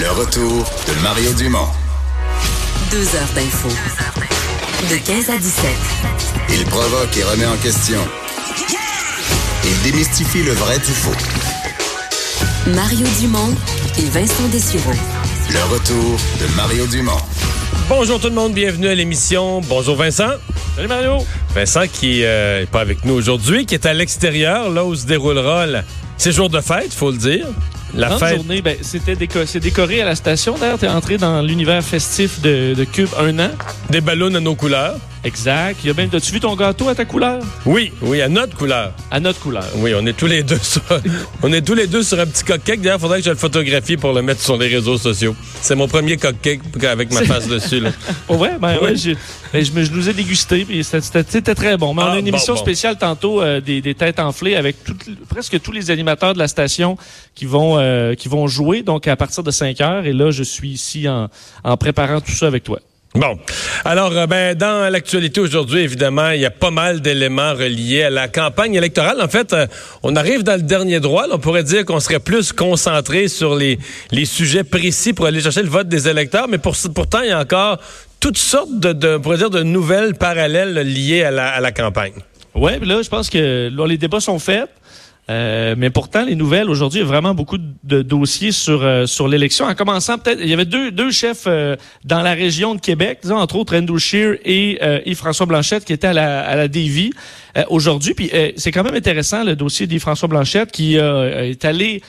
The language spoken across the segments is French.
Le retour de Mario Dumont. Deux heures d'info. De 15 à 17. Il provoque et remet en question. Il démystifie le vrai du faux. Mario Dumont et Vincent Dessureau. Le retour de Mario Dumont. Bonjour tout le monde, bienvenue à l'émission. Bonjour Vincent. Salut Mario. Vincent qui n'est pas avec nous aujourd'hui, qui est à l'extérieur, là où se déroulera le- ces jours de fête, faut le dire. La Grande fête. journée, ben, c'était déco- c'est décoré à la station. D'ailleurs, tu es entré dans l'univers festif de, de Cube un an. Des ballons à nos couleurs. Exact. Il y a même, as-tu vu ton gâteau à ta couleur? Oui, oui, à notre couleur. À notre couleur. Oui, on est tous les deux sur, on est tous les deux sur un petit cupcake. D'ailleurs, il faudrait que je le photographie pour le mettre sur les réseaux sociaux. C'est mon premier cupcake avec ma face dessus. Là. Oh ouais, ben Oui. ouais, j'ai- ben, je, me- je nous ai dégusté, puis c'était- très bon. Mais on Ah, a une bon, émission bon. spéciale tantôt euh, des, des têtes enflées avec toutes- presque tous les animateurs de la station qui vont euh, qui vont jouer, donc à partir de 5 heures. Et là, je suis ici en, en préparant tout ça avec toi. Bon. Alors, euh, ben, dans l'actualité aujourd'hui, évidemment, il y a pas mal d'éléments reliés à la campagne électorale. En fait, euh, on arrive dans le dernier droit. on pourrait dire qu'on serait plus concentré sur les, les sujets précis pour aller chercher le vote des électeurs. Mais pour, pourtant, il y a encore toutes sortes de, de, pourrait dire, de nouvelles parallèles liées à la, à la campagne. Puis là, je pense que les débats sont faits. Euh, mais pourtant, les nouvelles aujourd'hui, il y a vraiment beaucoup de dossiers sur euh, sur l'élection. En commençant, peut-être, il y avait deux deux chefs euh, dans la région de Québec, disons, entre autres Andrew Scheer et euh, Yves-François Blanchette, qui étaient à la à la Davie euh, aujourd'hui. Puis c'est quand même intéressant le dossier d'Yves-François Blanchette qui est allé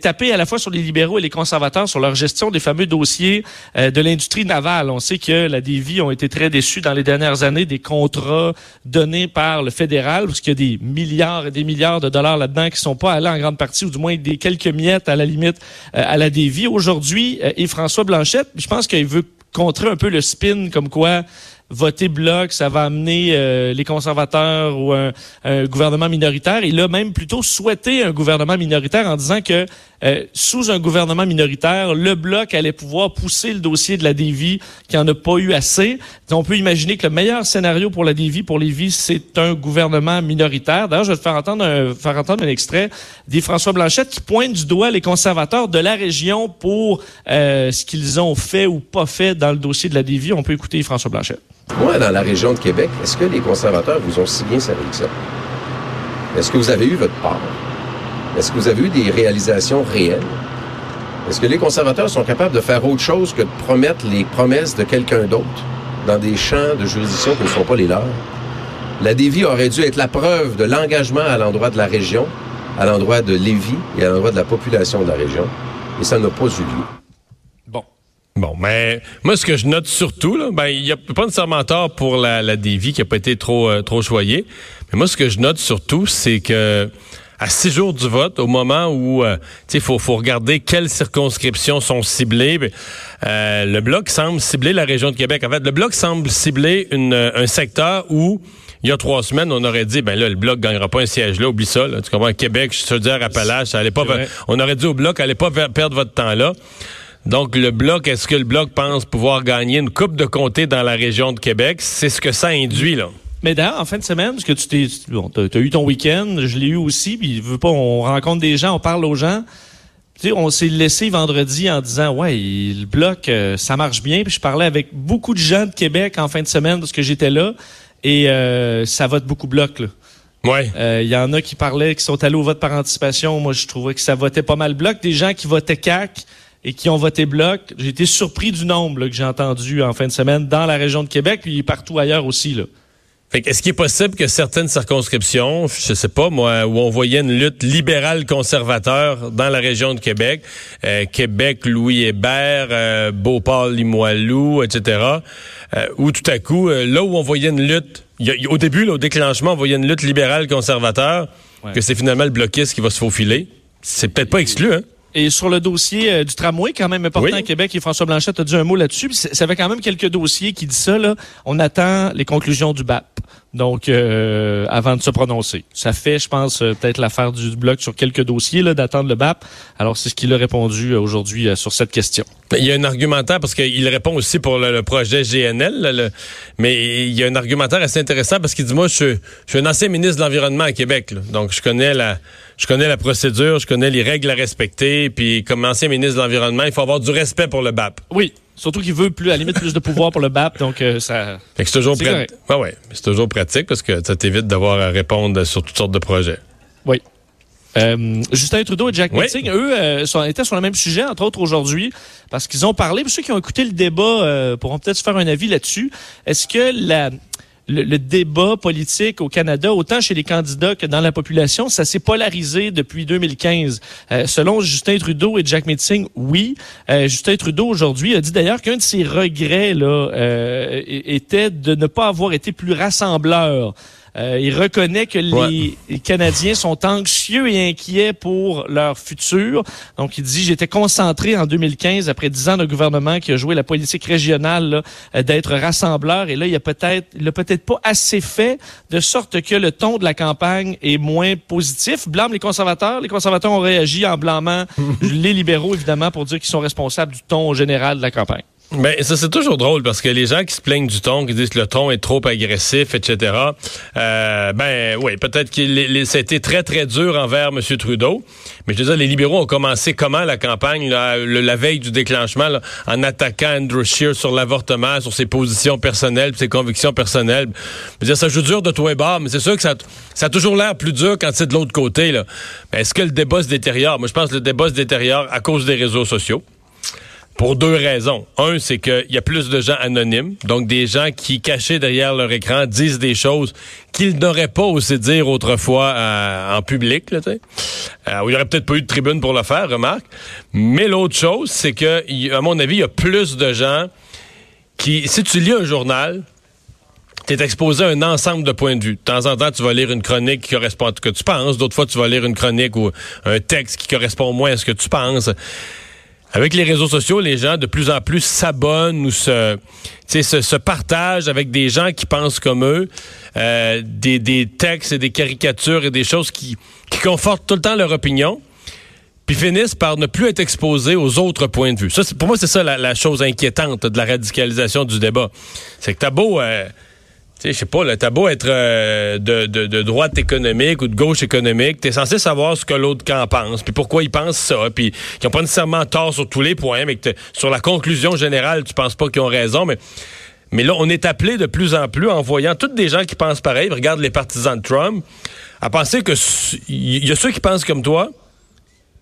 tapé à la fois sur les libéraux et les conservateurs sur leur gestion des fameux dossiers euh, de l'industrie navale. On sait que la Davie ont été très déçus dans les dernières années des contrats donnés par le fédéral, parce qu'il y a des milliards et des milliards de dollars là-dedans qui sont pas allés en grande partie, ou du moins des quelques miettes à la limite euh, à la Davie. Aujourd'hui, euh, et François Blanchette, je pense qu'il veut contrer un peu le spin comme quoi voter bloc, ça va amener euh, les conservateurs ou un, gouvernement minoritaire. Il a même plutôt souhaité un gouvernement minoritaire en disant que euh, sous un gouvernement minoritaire, le bloc allait pouvoir pousser le dossier de la Davie qui en a pas eu assez. On peut imaginer que le meilleur scénario pour la Davie, pour Lévis, c'est un gouvernement minoritaire. D'ailleurs, je vais te faire entendre un, faire entendre un extrait des François Blanchette qui pointe du doigt les conservateurs de la région pour euh, ce qu'ils ont fait ou pas fait dans le dossier de la Davie. On peut écouter François Blanchette. Moi, dans la région de Québec, est-ce que les conservateurs vous ont si bien servi que ça? Est-ce que vous avez eu votre part? Est-ce que vous avez eu des réalisations réelles? Est-ce que les conservateurs sont capables de faire autre chose que de promettre les promesses de quelqu'un d'autre dans des champs de juridiction qui ne sont pas les leurs? La dévie aurait dû être la preuve de l'engagement à l'endroit de la région, à l'endroit de Lévis et à l'endroit de la population de la région. Et ça n'a pas eu lieu. Bon. Mais moi, ce que je note surtout, là, ben, il n'y a pas nécessairement tort pour la, la Davie qui n'a pas été trop, euh, trop choyée. Mais moi, ce que je note surtout, c'est que à six jours du vote, au moment où euh, il faut, faut regarder quelles circonscriptions sont ciblées, ben, euh, le Bloc semble cibler la région de Québec. En fait, le Bloc semble cibler une, un secteur où il y a trois semaines, on aurait dit, ben là, le Bloc gagnera pas un siège là, oublie ça. Là. Tu comprends? Québec, je dis, Appalaches, ça allait pas, on aurait dit au Bloc, allez pas perdre votre temps là. Donc, le Bloc, est-ce que le Bloc pense pouvoir gagner une coupe de comté dans la région de Québec? C'est ce que ça induit, là. Mais d'ailleurs, en fin de semaine, parce que tu t'es, bon, t'as, t'as eu ton week-end, je l'ai eu aussi, puis pas, on rencontre des gens, on parle aux gens. Tu sais, on s'est laissé vendredi en disant, ouais, le bloc, euh, ça marche bien. Puis je parlais avec beaucoup de gens de Québec en fin de semaine parce que j'étais là, et euh, ça vote beaucoup bloc. Là. Ouais. Euh, Il y en a qui parlaient, qui sont allés au vote par anticipation. Moi, je trouvais que ça votait pas mal bloc. Des gens qui votaient CAC et qui ont voté bloc. J'ai été surpris du nombre là, que j'ai entendu en fin de semaine dans la région de Québec, puis partout ailleurs aussi. Là. Fait que est-ce qu'il est possible que certaines circonscriptions, je sais pas moi, où on voyait une lutte libérale conservateur dans la région de Québec, euh, Québec, Louis Hébert, euh, Beauport, Limoilou, etc., euh, où tout à coup, euh, là où on voyait une lutte y a- y au début, là, au déclenchement, on voyait une lutte libérale-conservateur, Ouais. que c'est finalement le bloquiste qui va se faufiler. C'est peut-être pas exclu, hein? Et sur le dossier euh, du tramway, quand même important Oui. à Québec, et François Blanchette a dit un mot là-dessus. Ça fait quand même quelques dossiers qui disent ça. Là. On attend les conclusions du BAP. Donc, euh, avant de se prononcer. Ça fait, je pense, euh, peut-être l'affaire du bloc sur quelques dossiers là, d'attendre le BAP. Alors, c'est ce qu'il a répondu euh, aujourd'hui sur cette question. Il y a un argumentaire parce qu'il répond aussi pour le, le projet GNL, là, le- mais il y a un argumentaire assez intéressant parce qu'il dit moi je, suis- je suis un ancien ministre de l'environnement à Québec, là. donc je connais la je connais la procédure, je connais les règles à respecter, puis comme ancien ministre de l'environnement, il faut avoir du respect pour le BAP. Oui, surtout qu'il veut plus, à la limite, plus de pouvoir pour le BAP. Donc, euh, ça... Fait que c'est toujours C'est prat- correct. Ouais, c'est toujours pratique parce que ça t'évite d'avoir à répondre sur toutes sortes de projets. Oui. Euh, Justin Trudeau et Jack Oui. Eux, euh, sont, étaient sur le même sujet, entre autres aujourd'hui, parce qu'ils ont parlé. Pour ceux qui ont écouté le débat euh, pourront peut-être se faire un avis là-dessus. Est-ce que la, le, le débat politique au Canada, autant chez les candidats que dans la population, ça s'est polarisé depuis 2015? Euh, selon Justin Trudeau et Jack Metzing, oui. Euh, Justin Trudeau aujourd'hui a dit d'ailleurs qu'un de ses regrets là euh, était de ne pas avoir été plus rassembleur. Euh, il reconnaît que les, Ouais. les Canadiens sont anxieux et inquiets pour leur futur. Donc, il dit, j'étais concentré en 2015, après dix ans de gouvernement qui a joué la politique régionale, euh, d'être rassembleur. Et là, il a peut-être, il a peut-être pas assez fait, de sorte que le ton de la campagne est moins positif. Blâme les conservateurs. Les conservateurs ont réagi en blâmant les libéraux, évidemment, pour dire qu'ils sont responsables du ton général de la campagne. Ben, ça, c'est toujours drôle parce que les gens qui se plaignent du ton, qui disent que le ton est trop agressif, etc., euh, ben, oui, peut-être que été très, très dur envers M. Trudeau. Mais je veux dire, les libéraux ont commencé comment la campagne, le- la veille du déclenchement, en attaquant Andrew Scheer sur l'avortement, sur ses positions personnelles, ses convictions personnelles. Je veux dire, ça joue dur de toi et bas, mais c'est sûr que ça, ça a toujours l'air plus dur quand c'est de l'autre côté, est-ce que le débat se détériore? Moi, je pense que le débat se détériore à cause des réseaux sociaux. Pour deux raisons. Un, c'est qu'il y a plus de gens anonymes, donc des gens qui, cachés derrière leur écran, disent des choses qu'ils n'auraient pas osé dire autrefois euh, en public, là. Euh, où il n'y aurait peut-être pas eu de tribune pour le faire, remarque. Mais l'autre chose, c'est que, à mon avis, il y a plus de gens qui, si tu lis un journal, tu es exposé à un ensemble de points de vue. De temps en temps, tu vas lire une chronique qui correspond à ce que tu penses. D'autres fois, tu vas lire une chronique ou un texte qui correspond moins à ce que tu penses. Avec les réseaux sociaux, les gens de plus en plus s'abonnent ou se, se, se partagent avec des gens qui pensent comme eux, euh, des, des textes et des caricatures et des choses qui, qui confortent tout le temps leur opinion, puis finissent par ne plus être exposés aux autres points de vue. Ça, pour moi, c'est ça la, la chose inquiétante de la radicalisation du débat. C'est que t'as beau... euh, je sais pas, là, t'as beau être euh, de, droite économique ou de gauche économique, t'es censé savoir ce que l'autre camp pense, puis pourquoi il pense ça, puis qu'ils ont pas nécessairement tort sur tous les points, mais que sur la conclusion générale, tu penses pas qu'ils ont raison, mais là, on est appelé de plus en plus, en voyant toutes des gens qui pensent pareil, regarde les partisans de Trump, à penser que il y a ceux qui pensent comme toi,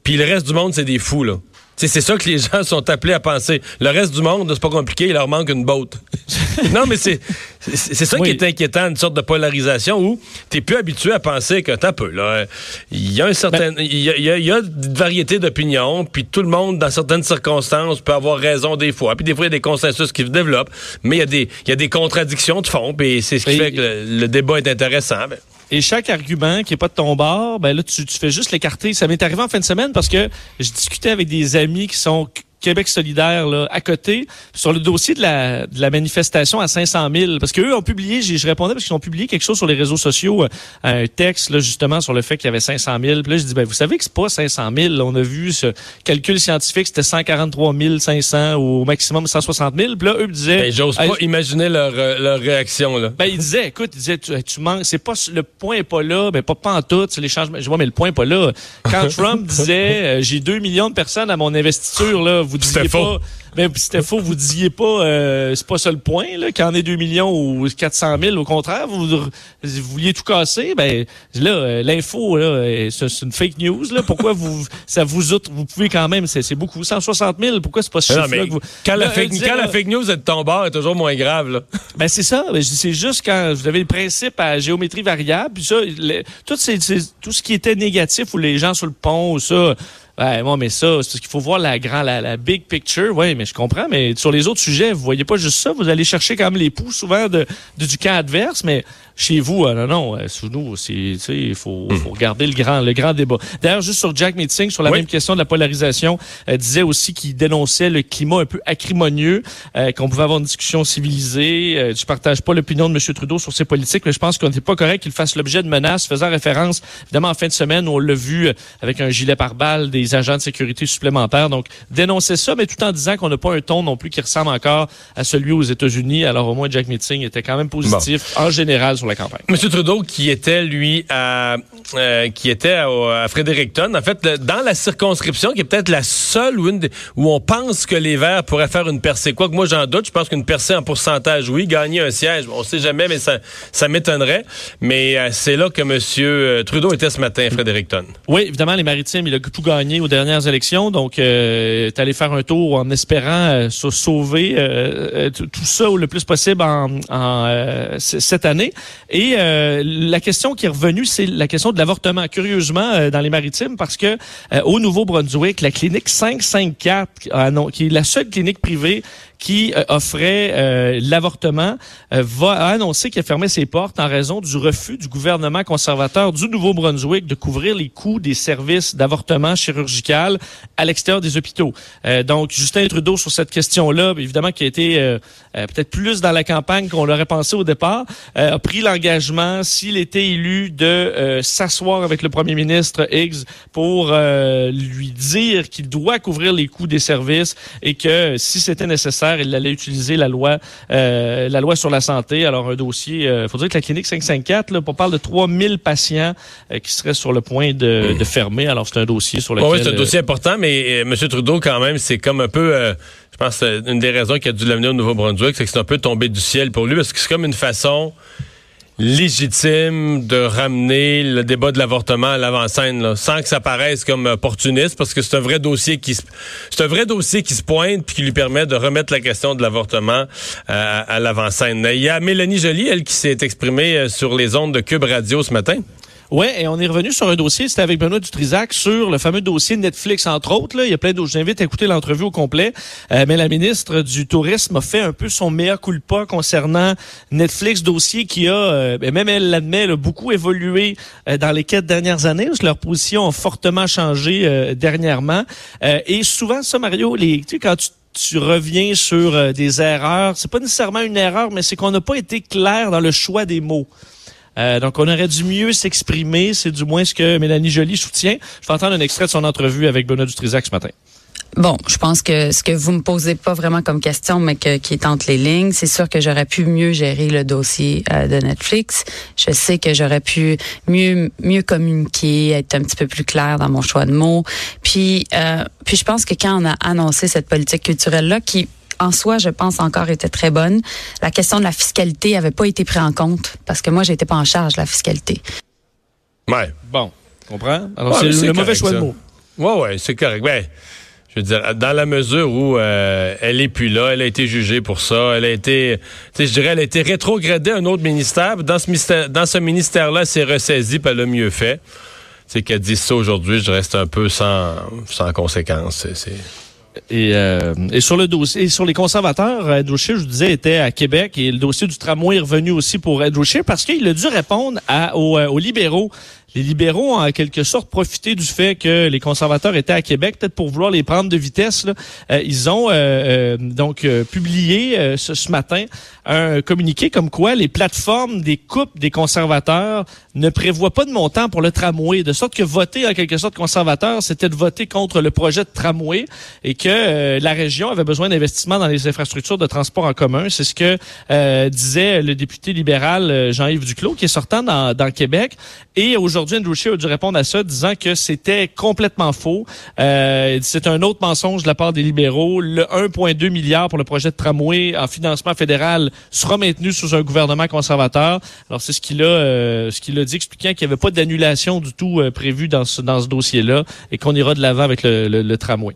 puis le reste du monde, c'est des fous, là. C'est ça que les gens sont appelés à penser. Le reste du monde, c'est pas compliqué, il leur manque une botte. non, mais c'est ça Oui. qui est inquiétant, une sorte de polarisation où tu plus habitué à penser que t'as peu. Là, il y a un certain, il y a, il y a- il y a une variété d'opinions, puis tout le monde, dans certaines circonstances, peut avoir raison des fois. Puis des fois, il y a des consensus qui se développent, mais il y a des, il y a des contradictions de fond, puis c'est ce qui Et- fait que le, le débat est intéressant. Ben, Et chaque argument qui est pas de ton bord, ben là, tu, tu fais juste l'écarter. Ça m'est arrivé en fin de semaine parce que je discutais avec des amis qui sont Québec solidaire là, à côté sur le dossier de la, de la manifestation à 500 000 parce qu'eux ont publié je répondais parce qu'ils ont publié quelque chose sur les réseaux sociaux euh, un texte là, justement sur le fait qu'il y avait 500 000 puis là je dis ben vous savez que c'est pas 500 000 là. on a vu ce calcul scientifique c'était 143 500 ou au maximum 160 000 puis là eux me disaient ben, J'ose pas imaginer leur, euh, leur réaction. Là. ben, il disait, écoute, il disait, tu, tu manques, c'est pas, le point est pas là, ben, pas, pas en tout, c'est les changements. Je vois, mais le point est pas là. Quand Trump disait, euh, j'ai 2 millions de personnes à mon investiture, là, vous disiez C'était pas, faux. ben, c'était faux, vous disiez pas, euh, c'est pas ça le point, là, qu'il en ait 2 millions ou 400 000, au contraire, vous, vous vouliez tout casser, ben, là, euh, l'info, là, c'est c'est une fake news, là, pourquoi vous, ça vous outre, vous pouvez quand même, c'est c'est beaucoup, 160 000, pourquoi c'est pas ce Non, chiffre-là que vous... quand, la fake, quand la fake news est de ton bord, est toujours moins grave. Là. ben c'est ça. Ben, c'est juste quand vous avez le principe à géométrie variable, puis ça, le- tout, c'est, c'est- tout ce qui était négatif ou les gens sur le pont ou ça, Ouais, moi, mais ça, c'est parce qu'il faut voir la grand, la, la big picture. Oui, mais je comprends. Mais sur les autres sujets, vous voyez pas juste ça. Vous allez chercher quand même les poux souvent de, de du camp adverse, mais chez vous, euh, non, non, euh, sous nous, il faut, faut regarder le grand, le grand débat. D'ailleurs, juste sur Jack Meeting, sur la Oui. même question de la polarisation, euh, disait aussi qu'il dénonçait le climat un peu acrimonieux, euh, qu'on pouvait avoir une discussion civilisée. Euh, je partage pas l'opinion de M. Trudeau sur ses politiques, mais je pense qu'on n'est pas correct qu'il fasse l'objet de menaces, faisant référence, évidemment, en fin de semaine, on l'a vu euh, avec un gilet pare-balles, des agents de sécurité supplémentaires. Donc, dénoncer ça, mais tout en disant qu'on n'a pas un ton non plus qui ressemble encore à celui aux États-Unis. Alors, au moins, Jack Meeting était quand même positif en général sur la campagne. Monsieur Trudeau, qui était, lui, à, euh, qui était à, à Fredericton, en fait, le- dans la circonscription, qui est peut-être la seule où, une où on pense que les Verts pourraient faire une percée. Quoi que moi, j'en doute. Je pense qu'une percée en pourcentage, oui. Gagner un siège, on sait jamais, mais ça, ça m'étonnerait. Mais euh, c'est là que Monsieur Trudeau était ce matin à Fredericton. Oui, évidemment, les Maritimes, il a tout gagné aux dernières élections. Donc, euh, est allé faire un tour en espérant euh, se sauver euh, euh, tout ça le plus possible en, euh, cette année. Et euh, la question qui est revenue, c'est la question de l'avortement. Curieusement, euh, dans les Maritimes, parce que euh, au Nouveau-Brunswick, la clinique 554, ah qui est la seule clinique privée qui euh, offrait euh, l'avortement, euh, va a annoncé qu'elle fermait ses portes en raison du refus du gouvernement conservateur du Nouveau-Brunswick de couvrir les coûts des services d'avortement chirurgical à l'extérieur des hôpitaux. Euh, donc, Justin Trudeau, sur cette question-là, évidemment, qui a été euh, euh, peut-être plus dans la campagne qu'on l'aurait pensé au départ, a pris l'engagement, s'il était élu, de s'asseoir avec le premier ministre Higgs pour lui dire qu'il doit couvrir les coûts des services et que si c'était nécessaire, il allait utiliser la loi euh, la loi sur la santé. Alors un dossier, il faut dire que la clinique 554, là, on parle de 3000 patients euh, qui seraient sur le point de, de fermer. Alors c'est un dossier sur lequel... Bon, oui, c'est un euh, dossier important, mais euh, M. Trudeau, quand même, c'est comme un peu, euh, je pense, euh, une des raisons qui a dû l'amener au Nouveau-Brunswick, c'est que c'est un peu tombé du ciel pour lui, parce que c'est comme une façon légitime de ramener le débat de l'avortement à l'avant-scène, sans que ça paraisse comme opportuniste, parce que c'est un vrai dossier qui se, c'est un vrai dossier qui se pointe puis qui lui permet de remettre la question de l'avortement euh, à l'avant-scène. Il y a Mélanie Joly, elle, qui s'est exprimée euh, sur les ondes de Cube Radio ce matin. Oui, et on est revenu sur un dossier, c'était avec Benoît Dutrisac, sur le fameux dossier Netflix, entre autres. Là. Il y a plein d'autres. J'invite à écouter l'entrevue au complet. Euh, mais la ministre du Tourisme a fait un peu son meilleur culpa concernant Netflix, dossier qui a, euh, ben, même elle l'admet, beaucoup évolué euh, dans les quatre dernières années, parce que leur position a fortement changé euh, dernièrement. Euh, et souvent, ça, Mario, les, tu sais, quand tu tu reviens sur des erreurs. C'est pas nécessairement une erreur, mais c'est qu'on n'a pas été clair dans le choix des mots. Euh, donc, on aurait dû mieux s'exprimer. C'est du moins ce que Mélanie Joly soutient. Je vais entendre un extrait de son entrevue avec Benoît Dutrisac ce matin. Bon, je pense que ce que vous me posez pas vraiment comme question, mais que, qui est entre les lignes, c'est sûr que j'aurais pu mieux gérer le dossier euh, de Netflix. Je sais que j'aurais pu mieux mieux communiquer, être un petit peu plus clair dans mon choix de mots. Puis, euh, puis je pense que quand on a annoncé cette politique culturelle là, qui en soi, je pense encore était très bonne. La question de la fiscalité avait pas été prise en compte parce que moi, j'étais pas en charge de la fiscalité. Ouais. Bon, comprends? Alors, Ouais, c'est le c'est mauvais correct, choix de mots. Ouais, ouais, c'est correct. Ben, je veux dire, dans la mesure où euh, elle est plus là, elle a été jugée pour ça, elle a été, tu sais, je dirais, elle a été rétrogradée à un autre ministère. Dans ce ministère, dans ce ministère-là, elle s'est ressaisie, elle a mieux fait. C'est qu'elle dit ça aujourd'hui, je reste un peu sans, sans conséquence. C'est- c'est- Et, euh, et sur le dossier, sur les conservateurs, Ed Rocher, je vous disais, était à Québec et le dossier du tramway est revenu aussi pour Ed Rocher parce qu'il a dû répondre euh, aux libéraux. Les libéraux ont en quelque sorte profité du fait que les conservateurs étaient à Québec, peut-être pour vouloir les prendre de vitesse. là. Euh, ils ont euh, euh, donc publié ce matin un communiqué comme quoi les plateformes des coupes des conservateurs ne prévoient pas de montant pour le tramway, de sorte que voter en quelque sorte conservateur, c'était de voter contre le projet de tramway et que euh, la région avait besoin d'investissements dans les infrastructures de transport en commun. C'est ce que euh, disait le député libéral euh, Jean-Yves Duclos, qui est sortant dans, dans Québec. Et aujourd'hui, Andrew Scheer a dû répondre à ça, disant que c'était complètement faux. Euh, c'est un autre mensonge de la part des libéraux. Le 1,2 milliard pour le projet de tramway en financement fédéral sera maintenu sous un gouvernement conservateur. Alors c'est ce qu'il a, euh, ce qu'il a dit, expliquant qu'il n'y avait pas d'annulation du tout euh, prévue dans ce, dans ce dossier-là et qu'on ira de l'avant avec le, tramway.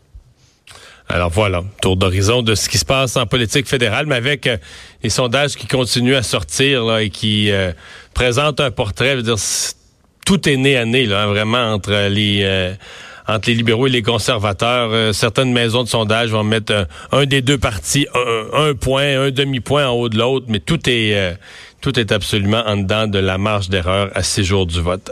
Alors voilà, tour d'horizon de ce qui se passe en politique fédérale, mais avec euh, les sondages qui continuent à sortir et qui euh, présentent un portrait, je veux dire, tout est né à nez, là, hein, vraiment, entre les entre les libéraux et les conservateurs. certaines maisons de sondage vont mettre un, des deux partis un, point, un demi-point en haut de l'autre, mais tout est tout est absolument en dedans de la marge d'erreur à six jours du vote.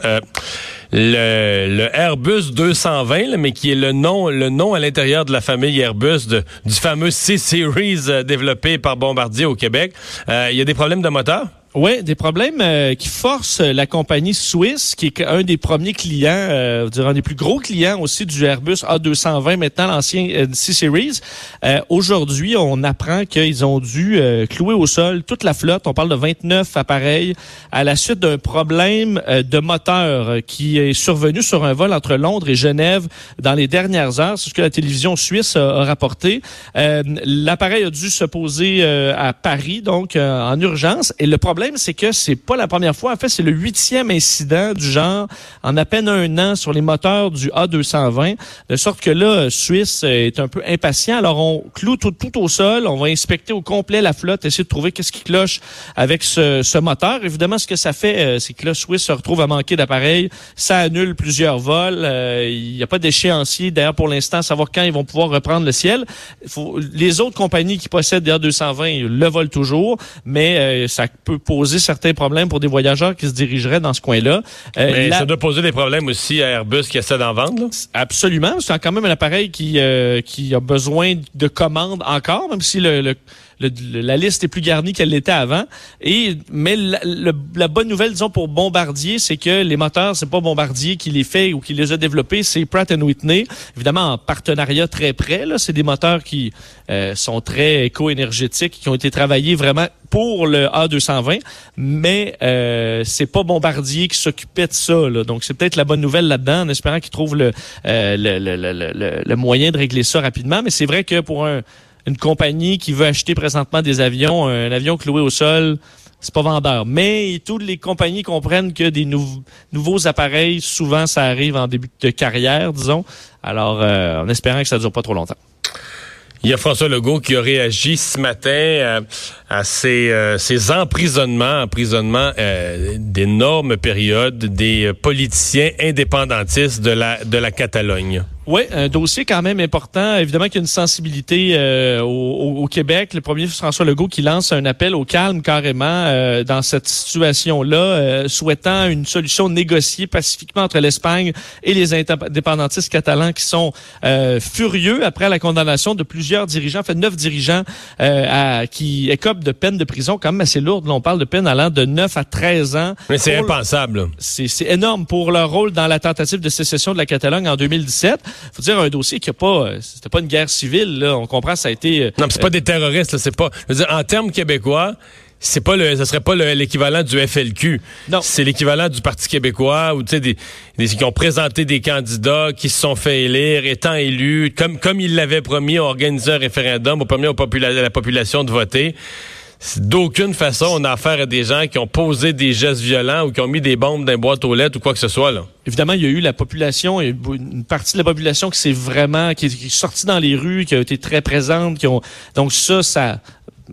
le, Airbus 220, mais qui est le nom, le nom à l'intérieur de la famille Airbus du fameux C-Series développé par Bombardier au Québec. Il y a des problèmes de moteur? Oui, des problèmes euh, qui forcent la compagnie suisse, qui est un des premiers clients, euh, un des plus gros clients aussi du Airbus A220, maintenant l'ancien euh, C-Series. Euh, aujourd'hui, on apprend qu'ils ont dû clouer au sol toute la flotte. On parle de 29 appareils à la suite d'un problème de moteur qui est survenu sur un vol entre Londres et Genève dans les dernières heures. C'est ce que la télévision suisse a, a rapporté. L'appareil a dû se poser à Paris, donc en urgence. Et le problème c'est que c'est pas la première fois. En fait, c'est le huitième incident du genre en à peine un an sur les moteurs du A220. De sorte que là, Suisse est un peu impatient. Alors, on cloue tout, au sol. On va inspecter au complet la flotte, essayer de trouver qu'est-ce qui cloche avec ce, moteur. Évidemment, ce que ça fait, euh, c'est que là, Suisse se retrouve à manquer d'appareils. Ça annule plusieurs vols. Euh, il n'y a pas d'échéancier, d'ailleurs, pour l'instant, savoir quand ils vont pouvoir reprendre le ciel. les autres compagnies qui possèdent des A220 le volent toujours, mais euh, ça peut poser certains problèmes pour des voyageurs qui se dirigeraient dans ce coin-là. Euh, Mais ça doit poser des problèmes aussi à Airbus qui essaie d'en vendre. Là. Absolument. C'est quand même un appareil qui, euh, qui a besoin de commandes encore, même si le, le la liste est plus garnie qu'elle l'était avant. Et mais la, bonne nouvelle, disons pour Bombardier, c'est que les moteurs, c'est pas Bombardier qui les fait ou qui les a développés, c'est Pratt Whitney, évidemment en partenariat très près. Là, c'est des moteurs qui euh, sont très éco-énergétiques, qui ont été travaillés vraiment pour le A220, mais euh, c'est pas Bombardier qui s'occupait de ça. Donc c'est peut-être la bonne nouvelle là-dedans, en espérant qu'ils trouvent le, euh, le, le, moyen de régler ça rapidement. Mais c'est vrai que pour un une compagnie qui veut acheter présentement des avions, un avion cloué au sol, c'est pas vendeur. Mais toutes les compagnies comprennent que des nouveaux appareils, souvent, ça arrive en début de carrière, disons. Alors, euh, en espérant que ça dure pas trop longtemps. Il y a François Legault qui a réagi ce matin euh, à ces, euh, ces emprisonnements, emprisonnements d'énormes périodes des politiciens indépendantistes de la, de la Catalogne. Oui, un dossier quand même important. Évidemment qu'il y a une sensibilité euh, au, au, Québec. Le premier François Legault qui lance un appel au calme carrément euh, dans cette situation-là, euh, souhaitant une solution négociée pacifiquement entre l'Espagne et les indépendantistes catalans qui sont furieux après la condamnation de plusieurs dirigeants, en fait neuf dirigeants à, qui écopent de peine de prison quand même assez lourde. Là, on parle de peine allant de 9 à 13 ans. Mais c'est impensable. C'est énorme pour leur rôle dans la tentative de sécession de la Catalogne en 2017 faut dire un dossier qui a pas, euh, c'était pas une guerre civile. Là. On comprend, ça a été. Euh, non, c'est pas des terroristes. C'est pas. Je veux dire, en termes québécois, c'est pas le, ça serait pas l'équivalent du FLQ. Non. C'est l'équivalent du Parti québécois ou tu sais des, des, qui ont présenté des candidats qui se sont fait élire, étant élus, comme comme ils l'avaient promis, ont organisé un référendum, ont permis à la population de voter. D'aucune façon, on a affaire à des gens qui ont posé des gestes violents ou qui ont mis des bombes dans une boîte aux lettres ou quoi que ce soit. Là. Évidemment, il y a eu la population, une partie de la population qui s'est vraiment, qui est sortie dans les rues, qui a été très présente, qui ont, donc ça, ça,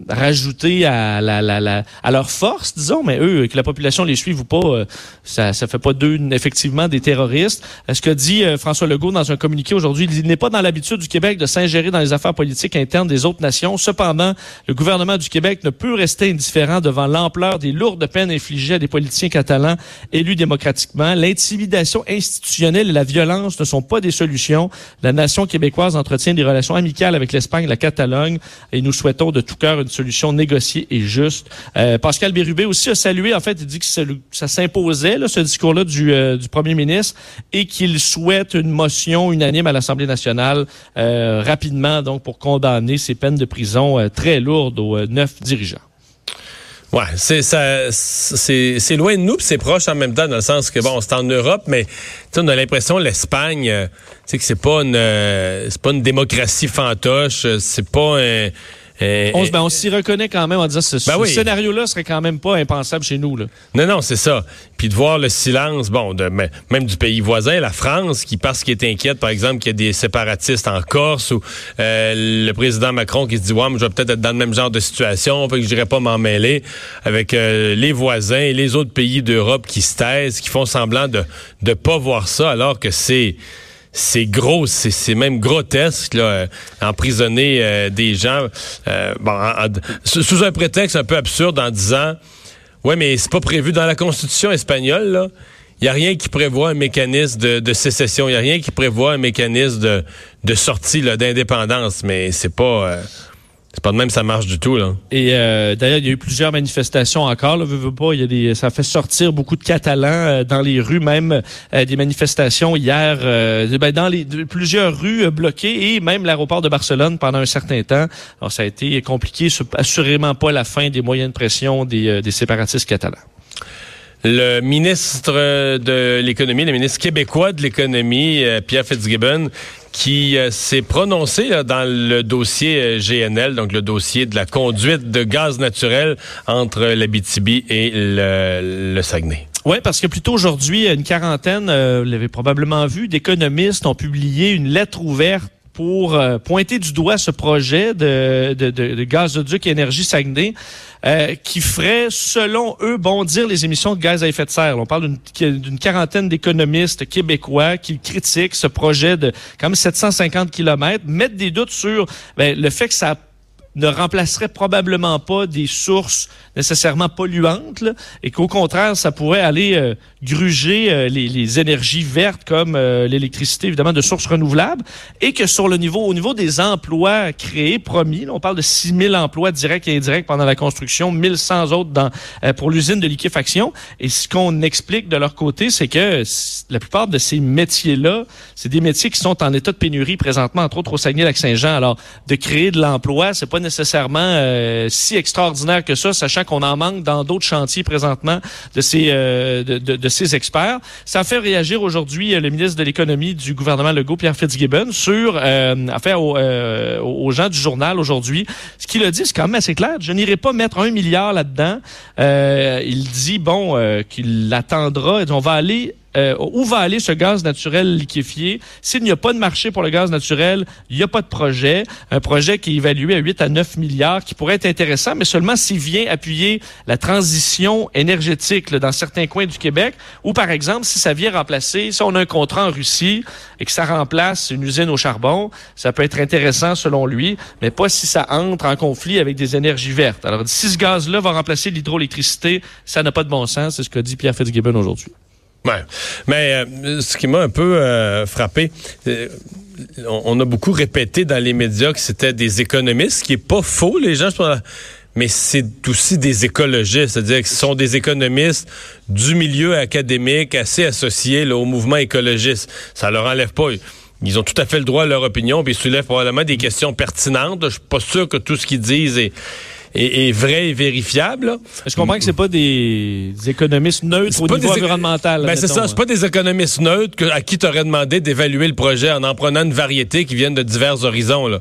rajouter à, la, la, la, à leur force, disons, mais eux, que la population les suive ou pas, euh, ça ça fait pas d'eux effectivement des terroristes. Ce que dit euh, François Legault dans un communiqué aujourd'hui, il n'est pas dans l'habitude du Québec de s'ingérer dans les affaires politiques internes des autres nations. Cependant, le gouvernement du Québec ne peut rester indifférent devant l'ampleur des lourdes peines infligées à des politiciens catalans élus démocratiquement. L'intimidation institutionnelle et la violence ne sont pas des solutions. La nation québécoise entretient des relations amicales avec l'Espagne, la Catalogne, et nous souhaitons de tout cœur une solution négociée et juste. Euh, Pascal Bérubé aussi a salué, en fait, il dit que ça, s'imposait, ce discours-là du, euh, du premier ministre, et qu'il souhaite une motion unanime à l'Assemblée nationale euh, rapidement, donc pour condamner ces peines de prison très lourdes aux neuf dirigeants. Ouais, c'est ça, c'est c'est loin de nous, c'est proche en même temps dans le sens que bon, c'est en Europe, mais on a l'impression l'Espagne, c'est que c'est pas une, c'est pas une démocratie fantoche, c'est pas un on, ben, on s'y reconnaît quand même en disant ce, ben ce scénario-là serait quand même pas impensable chez nous. Là. Non, non, c'est ça. Puis de voir le silence, bon, de, même du pays voisin, la France, qui parce qu'il est inquiète, par exemple, qu'il y a des séparatistes en Corse, ou euh, le président Macron qui se dit, ouais, mais je vais peut-être être dans le même genre de situation, fait que je dirais pas m'en mêler, avec euh, les voisins et les autres pays d'Europe qui se taisent, qui font semblant de ne pas voir ça, alors que c'est c'est gros, c'est même grotesque, là, euh, emprisonner euh, des gens euh, bon, sous un prétexte un peu absurde en disant Ouais, mais c'est pas prévu dans la Constitution espagnole, là. Il n'y a rien qui prévoit un mécanisme de, sécession. Il n'y a rien qui prévoit un mécanisme de, de sortie d'indépendance. Mais c'est pas. C'est pas de même ça marche du tout là. Et euh, d'ailleurs, il y a eu plusieurs manifestations encore. Là, veux, pas, il y a des, ça fait sortir beaucoup de Catalans euh, dans les rues, même euh, des manifestations hier, ben, dans les plusieurs rues bloquées et même l'aéroport de Barcelone pendant un certain temps. Alors ça a été compliqué, assurément pas la fin des moyens de pression des, des séparatistes catalans. Le ministre de l'économie, le ministre québécois de l'économie, Pierre Fitzgibbon, qui euh, s'est prononcé dans le dossier euh, GNL, donc le dossier de la conduite de gaz naturel entre l'Abitibi et le, Saguenay. Oui, parce que plutôt aujourd'hui, une quarantaine, euh, vous l'avez probablement vu, d'économistes ont publié une lettre ouverte pour euh, pointer du doigt ce projet de, de, gazoduc énergie Saguenay euh, qui ferait, selon eux, bondir les émissions de gaz à effet de serre. On parle d'une quarantaine d'économistes québécois qui critiquent ce projet de comme 750 km, mettent des doutes sur ben, le fait que ça ne remplacerait probablement pas des sources nécessairement polluantes et qu'au contraire, ça pourrait aller euh, gruger euh, les, les, énergies vertes comme euh, l'électricité, évidemment, de sources renouvelables et que sur le niveau, au niveau des emplois créés, promis, on parle de 6 000 emplois directs et indirects pendant la construction, 1100 autres dans, pour l'usine de liquéfaction. Et ce qu'on explique de leur côté, c'est que la plupart de ces métiers-là, c'est des métiers qui sont en état de pénurie présentement, entre autres au Saguenay-Lac-Saint-Jean. Alors, de créer de l'emploi, c'est pas nécessairement euh, si extraordinaire que ça, sachant qu'on en manque dans d'autres chantiers présentement de ces euh, de, de, ces experts. Ça fait réagir aujourd'hui euh, le ministre de l'économie du gouvernement Legault, Pierre Fitzgibbon, sur affaire aux, aux, gens du journal aujourd'hui. Ce qu'il a dit, c'est quand même assez clair. Je n'irai pas mettre un milliard là-dedans. il dit bon qu'il attendra. On va aller euh, où va aller ce gaz naturel liquéfié? S'il n'y a pas de marché pour le gaz naturel, il n'y a pas de projet. Un projet qui est évalué à 8 à 9 milliards, qui pourrait être intéressant, mais seulement s'il vient appuyer la transition énergétique dans certains coins du Québec, ou par exemple, si ça vient remplacer, si on a un contrat en Russie et que ça remplace une usine au charbon, ça peut être intéressant selon lui, mais pas si ça entre en conflit avec des énergies vertes. Alors, si ce gaz-là va remplacer l'hydroélectricité, ça n'a pas de bon sens, c'est ce qu'a dit Pierre Fitzgibbon aujourd'hui. Ouais. Mais euh, ce qui m'a un peu euh, frappé, euh, on, a beaucoup répété dans les médias que c'était des économistes, ce qui est pas faux, les gens. Mais c'est aussi des écologistes, c'est-à-dire que ce sont des économistes du milieu académique assez associés au mouvement écologiste. Ça leur enlève pas. Ils ont tout à fait le droit à leur opinion, puis ils soulèvent probablement des questions pertinentes. Je suis pas sûr que tout ce qu'ils disent est est, vrai et vérifiable. Je comprends que c'est pas des, économistes neutres au niveau environnemental. Ben c'est ça, c'est pas des économistes neutres à qui tu aurais demandé d'évaluer le projet en en prenant une variété qui viennent de divers horizons. Là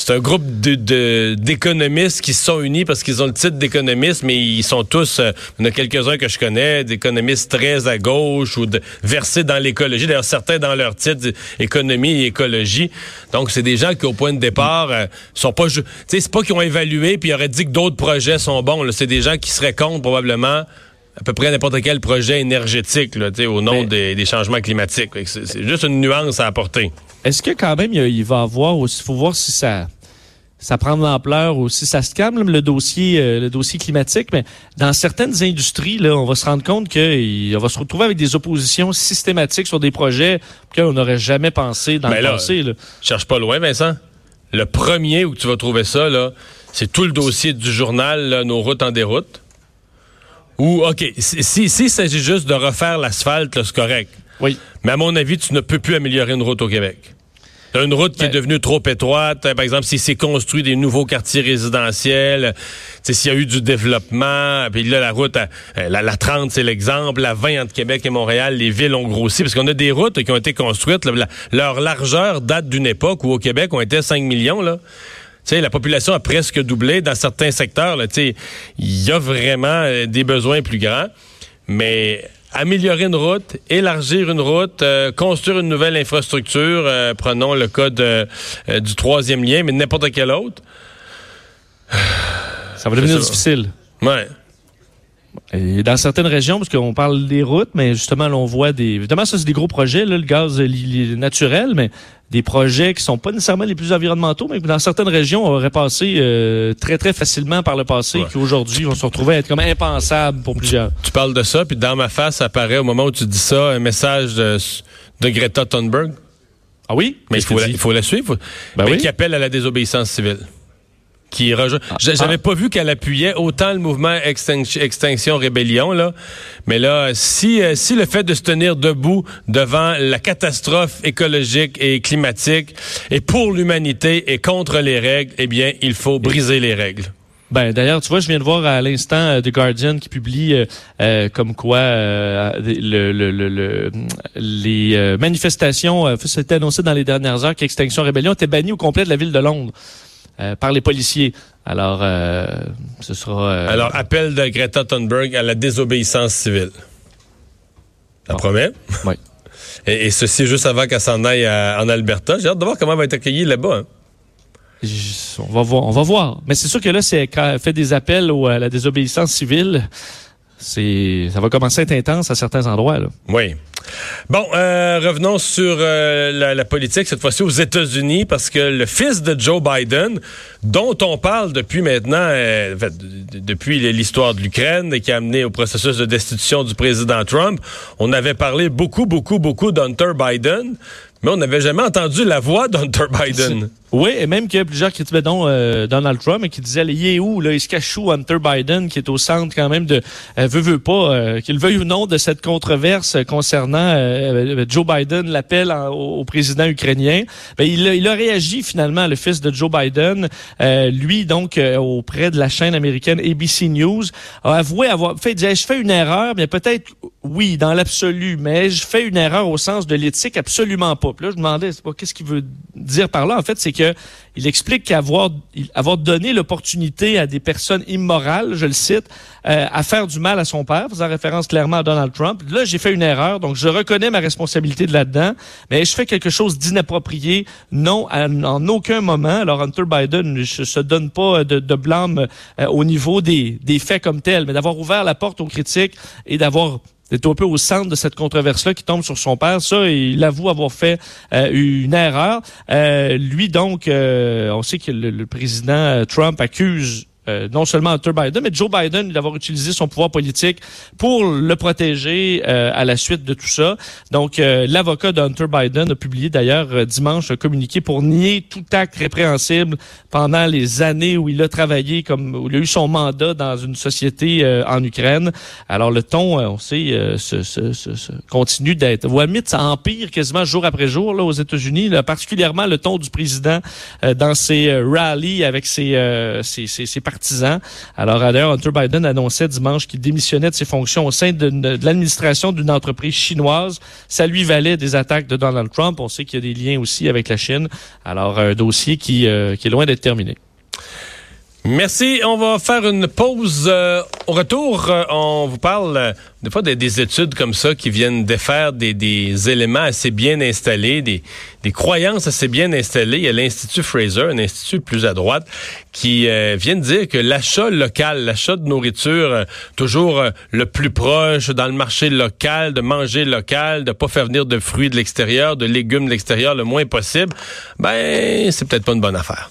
c'est un groupe d'économistes qui se sont unis parce qu'ils ont le titre d'économistes, mais ils sont tous, euh, il y en a quelques-uns que je connais, d'économistes très à gauche ou de, versés dans l'écologie. D'ailleurs, certains dans leur titre, économie et écologie. Donc, c'est des gens qui, au point de départ, euh, sont pas... Tu sais, c'est pas qu'ils ont évalué puis ils auraient dit que d'autres projets sont bons. C'est des gens qui seraient contre, probablement, à peu près n'importe quel projet énergétique là, au nom des, des, changements climatiques. C'est juste une nuance à apporter. Est-ce que quand même il va avoir aussi, faut voir si ça ça prend de l'ampleur ou si ça se calme le dossier euh, le dossier climatique mais dans certaines industries là on va se rendre compte qu'on va se retrouver avec des oppositions systématiques sur des projets qu'on n'aurait jamais pensé dans le passé là. cherche pas loin Vincent. Le premier où tu vas trouver ça là c'est tout le dossier du journal nos routes en déroute. Ou OK si si s'agit juste de refaire l'asphalte c'est correct oui. Mais à mon avis, tu ne peux plus améliorer une route au Québec. Une route qui est ben- devenue trop étroite, par exemple, si c'est construit des nouveaux quartiers résidentiels, s'il y a eu du développement, puis là, la route, euh, la, 30, c'est l'exemple, la 20 entre Québec et Montréal, les villes ont grossi, parce qu'on a des routes qui ont été construites, leur largeur date d'une époque où au Québec, on était 5 millions, là. sais, la population a presque doublé dans certains secteurs. Il y a vraiment euh, des besoins plus grands. Mais améliorer une route, élargir une route, euh, construire une nouvelle infrastructure, euh, prenons le cas euh, du troisième lien, mais n'importe quel autre. Ça va devenir difficile. Ouais. Et dans certaines régions, parce qu'on parle des routes, mais justement, là, on voit des. Évidemment, ça, c'est des gros projets, là, le gaz naturel, mais des projets qui sont pas nécessairement les plus environnementaux, mais que dans certaines régions, on aurait passé euh, très, très facilement par le passé, Ouais. qui aujourd'hui vont se retrouver à être comme impensables pour plusieurs. Tu parles de ça, puis dans ma face apparaît au moment où tu dis ça un message de, de Greta Thunberg. Ah oui? Mais il faut, la, dit? il faut la suivre. Ben mais oui. qui appelle à la désobéissance civile. Qui rejoint. J'a- J'avais pas vu qu'elle appuyait autant le mouvement Extinction, Extinction Rébellion, là. Mais là, si, euh, si le fait de se tenir debout devant la catastrophe écologique et climatique et pour l'humanité et contre les règles, eh bien, il faut briser les règles. Ben d'ailleurs, tu vois, je viens de voir à l'instant euh, The Guardian qui publie euh, euh, comme quoi euh, le, le- le- le- les manifestations, c'était annoncé dans les dernières heures qu'Extinction Rébellion était bannie au complet de la ville de Londres euh, par les policiers. Alors, euh, ce sera. euh, Alors, appel de Greta Thunberg à la désobéissance civile. Ça Bon. promet? Oui. Et, et ceci juste avant qu'elle s'en aille à- en Alberta. J'ai hâte de voir comment elle va être accueillie là-bas. hein. on va voir, on va voir. Mais c'est sûr que là, c'est quand elle fait des appels au- à la désobéissance civile. C'est, ça va commencer à être intense à certains endroits. Là. Oui. Bon, euh, revenons sur euh, la, la politique, cette fois-ci aux États-Unis, parce que le fils de Joe Biden, dont on parle depuis maintenant, euh, depuis l'histoire de l'Ukraine et qui a amené au processus de destitution du président Trump, on avait parlé beaucoup, beaucoup, beaucoup d'Hunter Biden, mais on n'avait jamais entendu la voix d'Hunter Biden. Oui, et même qu'il y a plusieurs qui critiquaient donc euh, Donald Trump qui disaient il est où là, il se cache où Hunter Biden qui est au centre quand même de euh, veut veut pas euh, qu'il veuille ou non de cette controverse concernant euh, Joe Biden l'appel au, président ukrainien. Ben, il, a, il a réagi finalement le fils de Joe Biden, euh, lui donc euh, auprès de la chaîne américaine ABC News a avoué avoir fait disait, je fais une erreur, mais peut-être oui dans l'absolu, mais je fais une erreur au sens de l'éthique absolument pas. Puis là je me demandais qu'est-ce qu'il veut dire par là? En fait, c'est que il explique qu'avoir donné l'opportunité à des personnes immorales, je le cite, euh, à faire du mal à son père, faisant référence clairement à Donald Trump. Là, j'ai fait une erreur, donc je reconnais ma responsabilité de là-dedans, mais je fais quelque chose d'inapproprié, non, en aucun moment. Alors Hunter Biden ne se donne pas de, de blâme euh, au niveau des, des faits comme tels, mais d'avoir ouvert la porte aux critiques et d'avoir d'être un peu au centre de cette controverse-là qui tombe sur son père. Ça, il avoue avoir fait euh, une erreur. Euh, lui, donc, euh, on sait que le, le président euh, Trump accuse euh, non seulement Hunter Biden, mais Joe Biden d'avoir utilisé son pouvoir politique pour le protéger euh, à la suite de tout ça. Donc, euh, l'avocat de Biden a publié d'ailleurs euh, dimanche un communiqué pour nier tout acte répréhensible pendant les années où il a travaillé, comme où il a eu son mandat dans une société en Ukraine. Alors, le ton, on sait, se, se- se- continue d'être... Limite, ça empire quasiment jour après jour là, aux États-Unis, particulièrement le ton du président dans ses rallyes avec ses, ses, ses- ses partisans. Alors, d'ailleurs, Hunter Biden annonçait dimanche qu'il démissionnait de ses fonctions au sein de, de l'administration d'une entreprise chinoise. Ça lui valait des attaques de Donald Trump. On sait qu'il y a des liens aussi avec la Chine. Alors, un dossier qui, euh, qui est loin d'être terminé. Merci. On va faire une pause. euh, au retour, euh, on vous parle euh, des fois des, des études comme ça qui viennent défaire des, des éléments assez bien installés, des, des croyances assez bien installées. Il y a l'Institut Fraser, un institut plus à droite, qui euh, vient de dire que l'achat local, l'achat de nourriture euh, toujours le plus proche dans le marché local, de manger local, de pas faire venir de fruits de l'extérieur, de légumes de l'extérieur le moins possible, ben c'est peut-être pas une bonne affaire.